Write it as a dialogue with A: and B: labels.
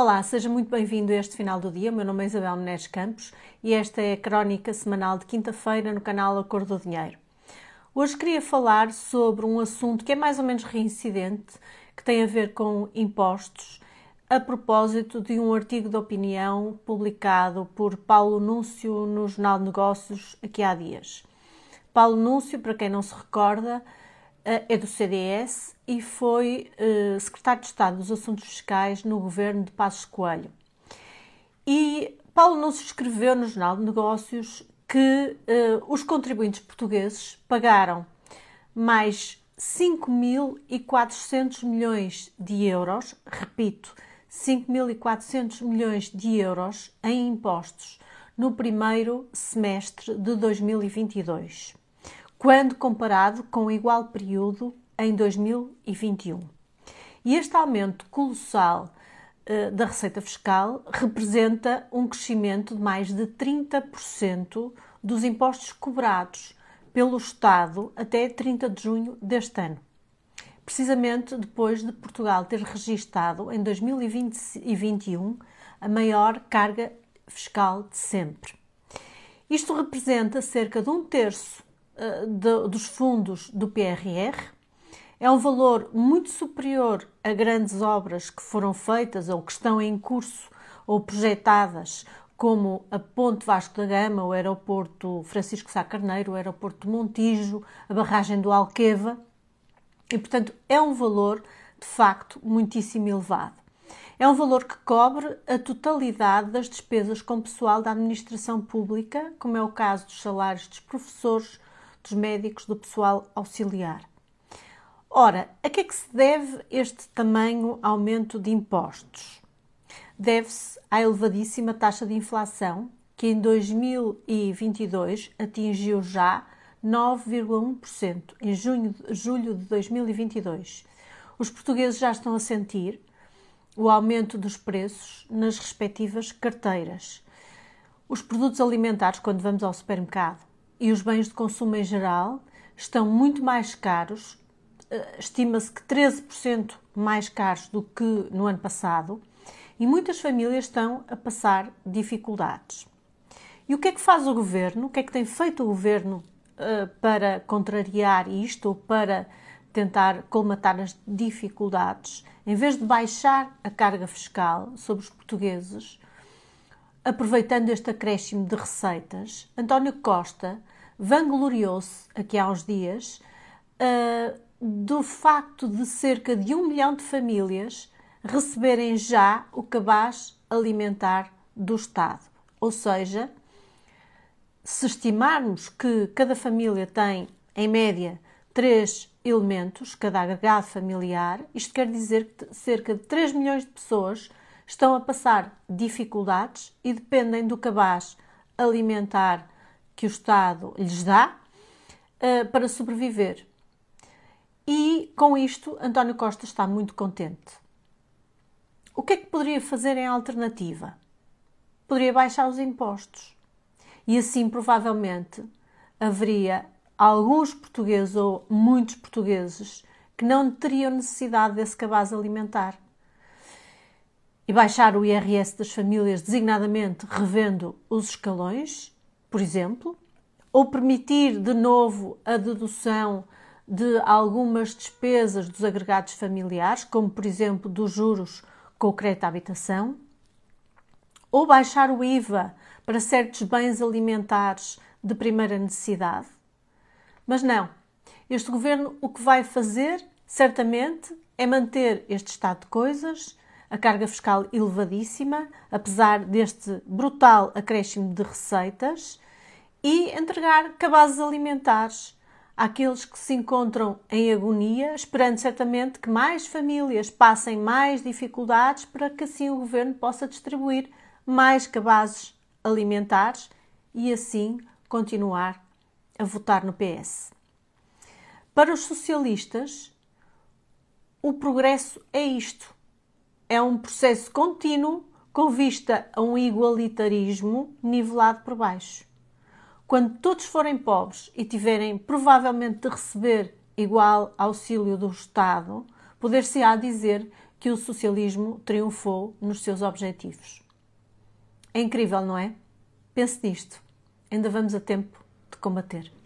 A: Olá, seja muito bem-vindo a este final do dia. O meu nome é Isabel Menezes Campos e esta é a crónica semanal de quinta-feira no canal Acordo do Dinheiro. Hoje queria falar sobre um assunto que é mais ou menos reincidente, que tem a ver com impostos, a propósito de um artigo de opinião publicado por Paulo Núncio no Jornal de Negócios aqui há dias. Paulo Núncio, para quem não se recorda, é do CDS e foi uh, secretário de Estado dos Assuntos Fiscais no governo de Passos Coelho. E Paulo Núncio escreveu no Jornal de Negócios que uh, os contribuintes portugueses pagaram mais 5.400 milhões de euros, repito, 5.400 milhões de euros em impostos no primeiro semestre de 2022, quando comparado com o igual período em 2021. E este aumento colossal uh, da receita fiscal representa um crescimento de mais de 30% dos impostos cobrados pelo Estado até 30 de junho deste ano. Precisamente depois de Portugal ter registado em 2021 a maior carga fiscal de sempre. Isto representa cerca de um terço de, dos fundos do PRR, é um valor muito superior a grandes obras que foram feitas ou que estão em curso ou projetadas, como a Ponte Vasco da Gama, o aeroporto Francisco Sá Carneiro, o aeroporto Montijo, a barragem do Alqueva. E, portanto, é um valor, de facto, muitíssimo elevado. É um valor que cobre a totalidade das despesas com pessoal da administração pública, como é o caso dos salários dos professores, dos médicos, do pessoal auxiliar. Ora, a que é que se deve este tamanho aumento de impostos? Deve-se à elevadíssima taxa de inflação, que em 2022 atingiu já 9,1% em junho, julho de 2022. Os portugueses já estão a sentir o aumento dos preços nas respectivas carteiras. Os produtos alimentares, quando vamos ao supermercado, e os bens de consumo em geral estão muito mais caros eh, estima-se que 13% mais caros do que no ano passado e muitas famílias estão a passar dificuldades. E o que é que faz o governo? O que é que tem feito o governo uh, para contrariar isto ou para tentar colmatar as dificuldades? Em vez de baixar a carga fiscal sobre os portugueses, aproveitando este acréscimo de receitas, António Costa vangloriou-se aqui há uns dias. Uh, do facto de cerca de um milhão de famílias receberem já o cabaz alimentar do Estado. Ou seja, se estimarmos que cada família tem, em média, três elementos, cada agregado familiar, isto quer dizer que cerca de 3 milhões de pessoas estão a passar dificuldades e dependem do cabaz alimentar que o Estado lhes dá uh, para sobreviver. E com isto, António Costa está muito contente. O que é que poderia fazer em alternativa? Poderia baixar os impostos. E assim, provavelmente, haveria alguns portugueses ou muitos portugueses que não teriam necessidade desse cabaz alimentar. E baixar o IRS das famílias, designadamente revendo os escalões, por exemplo, ou permitir de novo a dedução de algumas despesas dos agregados familiares, como por exemplo dos juros com o crédito à habitação, ou baixar o IVA para certos bens alimentares de primeira necessidade. Mas não, este governo o que vai fazer, certamente, é manter este estado de coisas, a carga fiscal elevadíssima, apesar deste brutal acréscimo de receitas, e entregar cabazes alimentares àqueles que se encontram em agonia, esperando certamente que mais famílias passem mais dificuldades para que assim o governo possa distribuir mais cabazes alimentares e assim continuar a votar no PS. Para os socialistas, o progresso é isto. É um processo contínuo com vista a um igualitarismo nivelado por baixo. Quando todos forem pobres e tiverem provavelmente de receber igual auxílio do Estado, poder-se-á dizer que o socialismo triunfou nos seus objetivos. É incrível, não é? Pense nisto. Ainda vamos a tempo de combater.